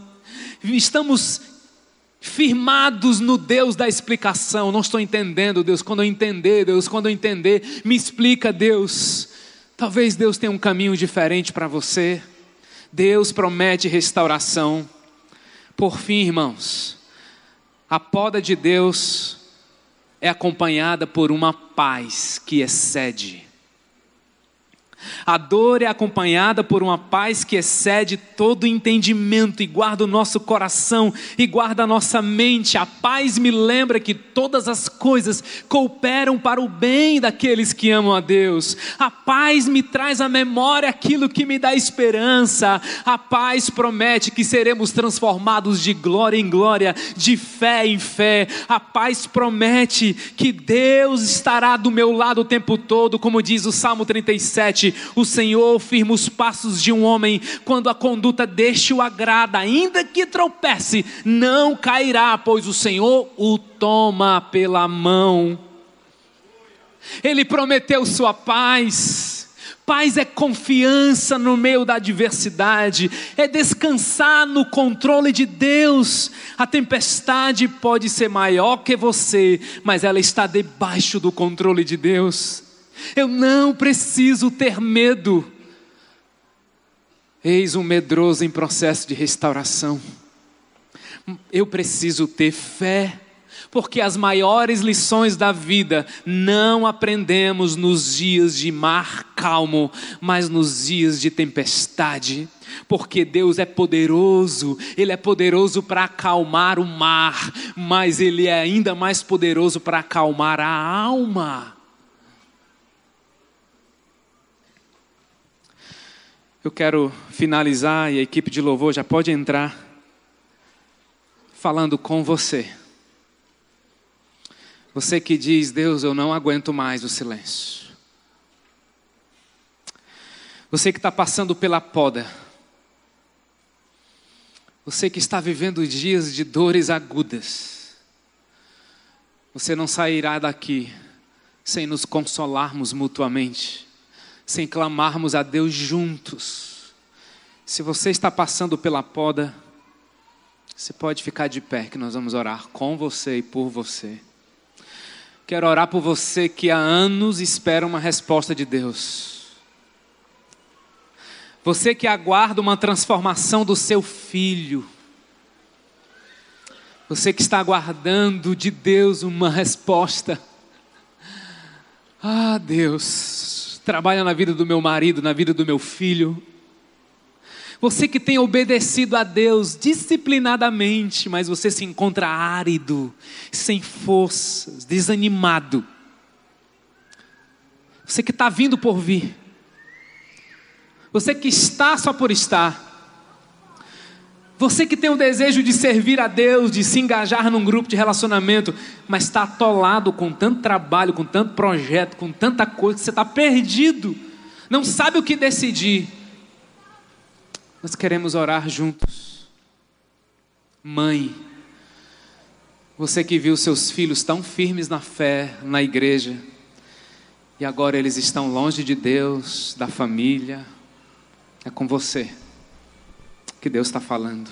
estamos firmados no Deus da explicação. Não estou entendendo, Deus. Quando eu entender, Deus, quando eu entender, me explica, Deus. Talvez Deus tenha um caminho diferente para você. Deus promete restauração. Por fim, irmãos, a poda de Deus é acompanhada por uma paz que excede a dor é acompanhada por uma paz que excede todo entendimento e guarda o nosso coração e guarda a nossa mente. A paz me lembra que todas as coisas cooperam para o bem daqueles que amam a Deus. A paz me traz à memória aquilo que me dá esperança. A paz promete que seremos transformados de glória em glória, de fé em fé. A paz promete que Deus estará do meu lado o tempo todo, como diz o Salmo 37 o Senhor firma os passos de um homem quando a conduta deste o agrada, ainda que tropece, não cairá, pois o Senhor o toma pela mão. Ele prometeu sua paz. Paz é confiança no meio da adversidade, é descansar no controle de Deus. A tempestade pode ser maior que você, mas ela está debaixo do controle de Deus. Eu não preciso ter medo. Eis um medroso em processo de restauração. Eu preciso ter fé, porque as maiores lições da vida não aprendemos nos dias de mar calmo, mas nos dias de tempestade. Porque Deus é poderoso, Ele é poderoso para acalmar o mar, mas Ele é ainda mais poderoso para acalmar a alma. Eu quero finalizar e a equipe de louvor já pode entrar falando com você. Você que diz, Deus, eu não aguento mais o silêncio. Você que está passando pela poda. Você que está vivendo dias de dores agudas. Você não sairá daqui sem nos consolarmos mutuamente sem clamarmos a Deus juntos. Se você está passando pela poda, você pode ficar de pé, que nós vamos orar com você e por você. Quero orar por você que há anos espera uma resposta de Deus. Você que aguarda uma transformação do seu filho. Você que está aguardando de Deus uma resposta. Ah, Deus, trabalha na vida do meu marido, na vida do meu filho. Você que tem obedecido a Deus disciplinadamente, mas você se encontra árido, sem forças, desanimado. Você que está vindo por vir. Você que está só por estar. Você que tem o desejo de servir a Deus, de se engajar num grupo de relacionamento, mas está atolado com tanto trabalho, com tanto projeto, com tanta coisa, que você está perdido, não sabe o que decidir. Nós queremos orar juntos. Mãe, você que viu seus filhos tão firmes na fé, na igreja, e agora eles estão longe de Deus, da família, é com você que Deus está falando.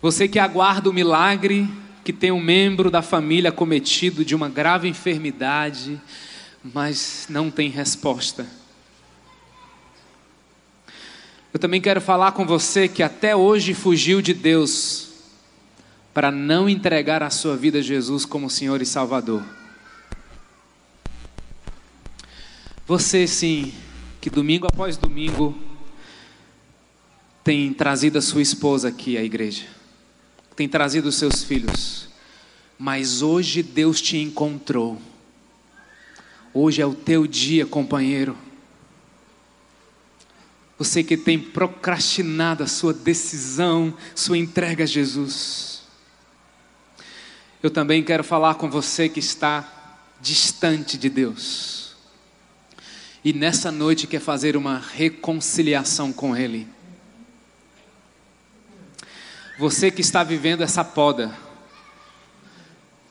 Você que aguarda o milagre, que tem um membro da família cometido de uma grave enfermidade, mas não tem resposta. Eu também quero falar com você que até hoje fugiu de Deus para não entregar a sua vida a Jesus como Senhor e Salvador. Você sim, que domingo após domingo tem trazido a sua esposa aqui à igreja, tem trazido os seus filhos, mas hoje Deus te encontrou. Hoje é o teu dia, companheiro. Você que tem procrastinado a sua decisão, sua entrega a Jesus. Eu também quero falar com você que está distante de Deus. E nessa noite quer fazer uma reconciliação com Ele. Você que está vivendo essa poda,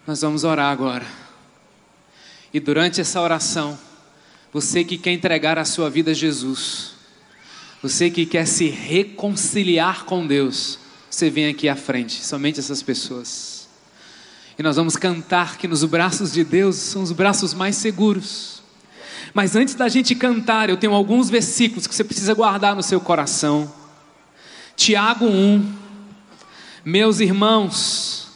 nós vamos orar agora. E durante essa oração, você que quer entregar a sua vida a Jesus, você que quer se reconciliar com Deus, você vem aqui à frente, somente essas pessoas. E nós vamos cantar que nos braços de Deus são os braços mais seguros. Mas antes da gente cantar, eu tenho alguns versículos que você precisa guardar no seu coração. Tiago 1, meus irmãos,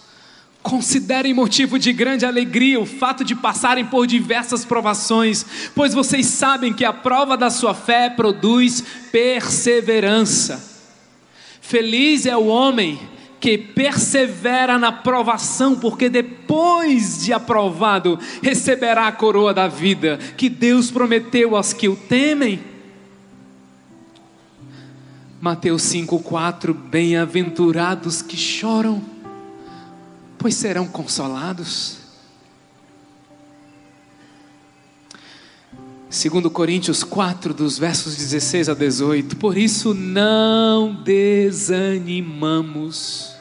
considerem motivo de grande alegria o fato de passarem por diversas provações, pois vocês sabem que a prova da sua fé produz perseverança. Feliz é o homem que persevera na provação, porque depois de aprovado receberá a coroa da vida que Deus prometeu aos que o temem. Mateus 5,4: Bem-aventurados que choram, pois serão consolados. Segundo Coríntios 4, dos versos 16 a 18, por isso não desanimamos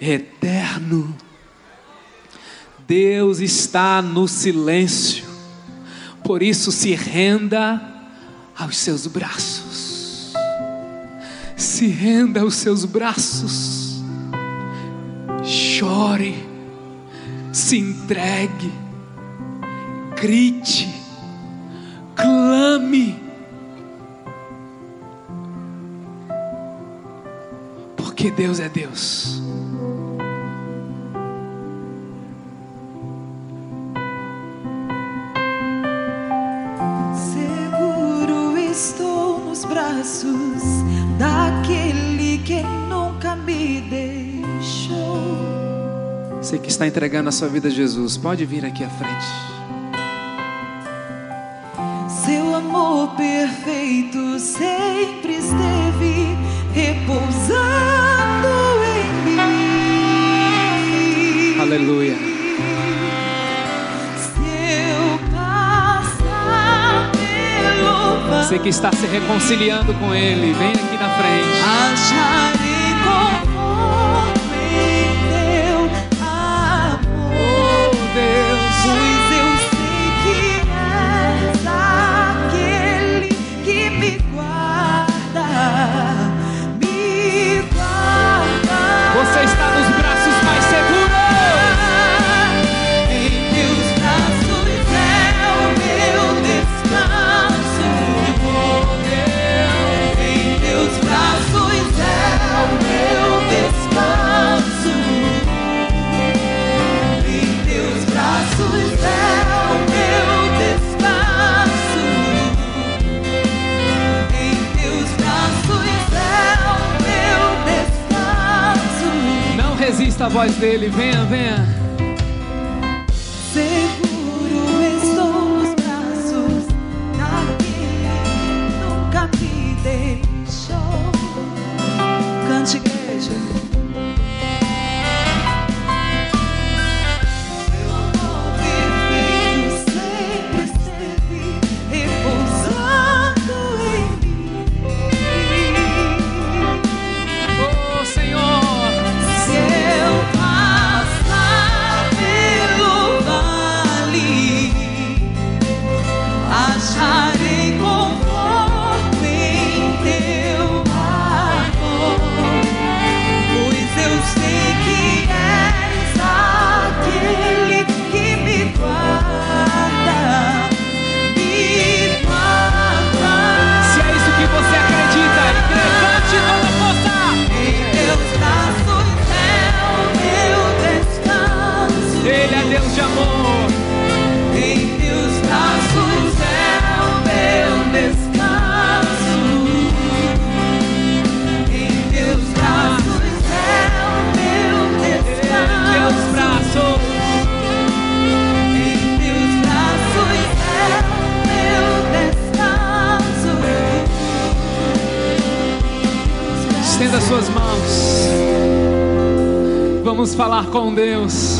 eterno. Deus está no silêncio, por isso se renda aos seus braços. Se renda aos seus braços, chore, se entregue, grite, clame. Porque Deus é Deus.
Braços daquele que nunca me deixou.
Você que está entregando a sua vida a Jesus, pode vir aqui à frente.
Seu amor perfeito sempre esteve repousando em mim.
Aleluia. Você que está se reconciliando com Ele, vem aqui na frente. Oh Deus. Voz dele. Venha, venha. Estenda suas mãos. Vamos falar com Deus.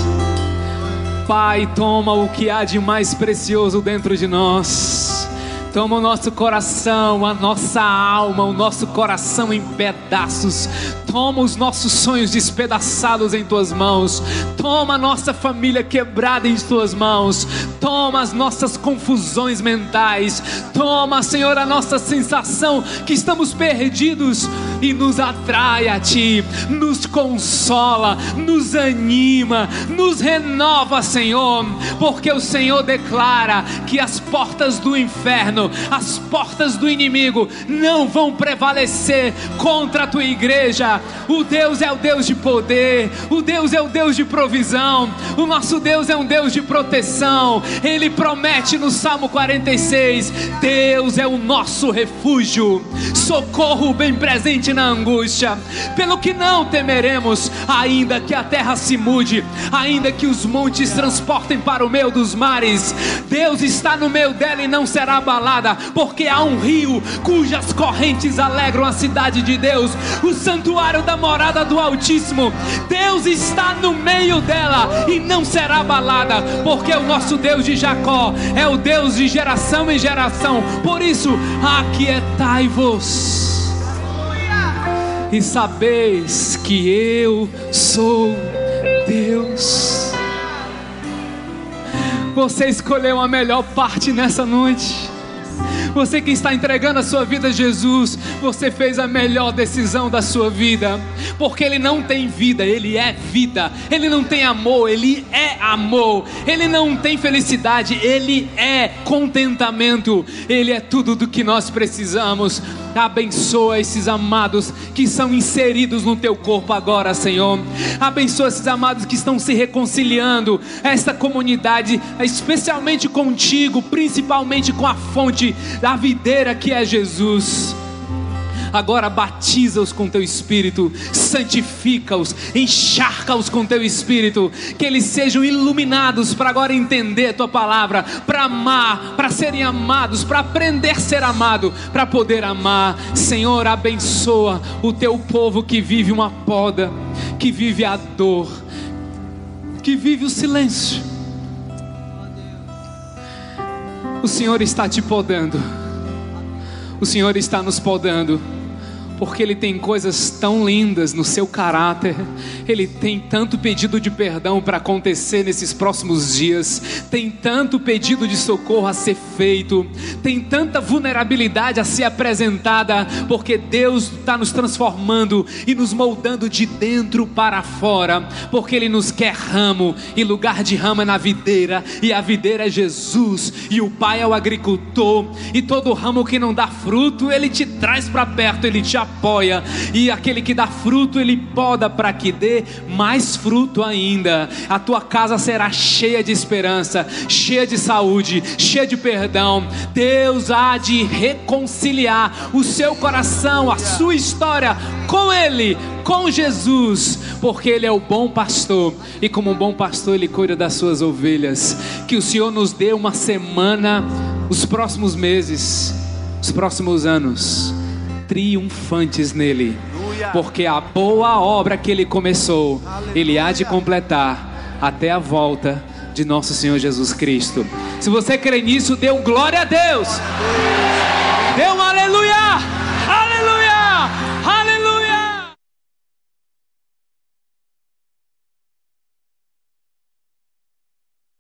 Pai, toma o que há de mais precioso dentro de nós. Toma o nosso coração, a nossa alma, o nosso coração em pedaços. Toma os nossos sonhos despedaçados em tuas mãos. Toma a nossa família quebrada em tuas mãos. Toma as nossas confusões mentais. Toma, Senhor, a nossa sensação que estamos perdidos e nos atrai a Ti, nos consola, nos anima, nos renova, Senhor, porque o Senhor declara que as portas do inferno, as portas do inimigo não vão prevalecer contra a Tua igreja. O Deus é o Deus de poder, o Deus é o Deus de provisão, o nosso Deus é um Deus de proteção. Ele promete no Salmo 46: Deus é o nosso refúgio, socorro bem presente na angústia. Pelo que não temeremos, ainda que a terra se mude, ainda que os montes transportem para o meio dos mares, Deus está no meio dela e não será abalada, porque há um rio cujas correntes alegram a cidade de Deus, o santuário da morada do Altíssimo. Deus está no meio dela e não será abalada, porque o nosso Deus de Jacó é o Deus de geração em geração. Por isso, aquietai-vos e sabeis que eu sou Deus. Você escolheu a melhor parte nessa noite. Você que está entregando a sua vida a Jesus, você fez a melhor decisão da sua vida, porque Ele não tem vida, Ele é vida, Ele não tem amor, Ele é amor, Ele não tem felicidade, Ele é contentamento, Ele é tudo do que nós precisamos. Abençoa esses amados que são inseridos no teu corpo agora, Senhor. Abençoa esses amados que estão se reconciliando, esta comunidade, especialmente contigo, principalmente com a fonte da videira que é Jesus. Agora batiza-os com teu espírito, santifica-os, encharca-os com teu espírito, que eles sejam iluminados para agora entender tua palavra, para amar, para serem amados, para aprender a ser amado, para poder amar. Senhor, abençoa o teu povo que vive uma poda, que vive a dor, que vive o silêncio. O Senhor está te podando. O Senhor está nos podando porque Ele tem coisas tão lindas no seu caráter, Ele tem tanto pedido de perdão para acontecer nesses próximos dias, tem tanto pedido de socorro a ser feito, tem tanta vulnerabilidade a ser apresentada, porque Deus está nos transformando e nos moldando de dentro para fora, porque Ele nos quer ramo, e lugar de ramo é na videira, e a videira é Jesus, e o Pai é o agricultor, e todo ramo que não dá fruto, Ele te traz para perto, Ele te apoia, e aquele que dá fruto, Ele poda para que dê mais fruto ainda. A tua casa será cheia de esperança, cheia de saúde, cheia de perdão. Deus há de reconciliar o seu coração, a sua história com Ele, com Jesus, porque Ele é o bom pastor e, como um bom pastor, Ele cuida das suas ovelhas. Que o Senhor nos dê uma semana, os próximos meses, os próximos anos, triunfantes nele, porque a boa obra que Ele começou, Ele há de completar até a volta de nosso Senhor Jesus Cristo. Se você crê nisso, dê um glória a Deus. Dê um aleluia